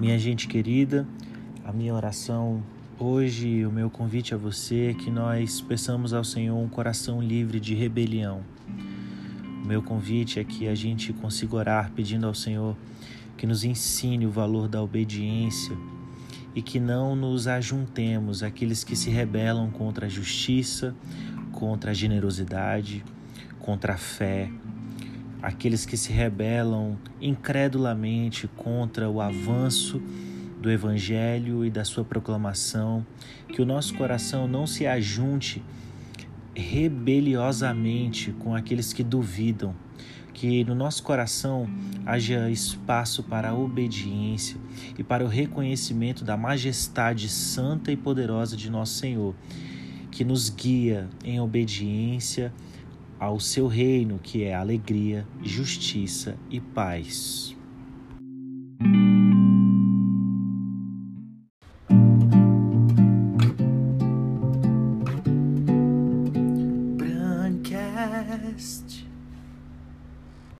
Minha gente querida, a minha oração hoje, o meu convite a você é que nós peçamos ao Senhor um coração livre de rebelião. O meu convite é que a gente consiga orar pedindo ao Senhor que nos ensine o valor da obediência e que não nos ajuntemos àqueles que se rebelam contra a justiça, contra a generosidade, contra a fé, aqueles que se rebelam incredulamente contra o avanço do Evangelho e da sua proclamação, que o nosso coração não se ajunte rebeliosamente com aqueles que duvidam, que no nosso coração haja espaço para a obediência e para o reconhecimento da majestade santa e poderosa de nosso Senhor, que nos guia em obediência ao seu reino, que é alegria, justiça e paz. Brandcast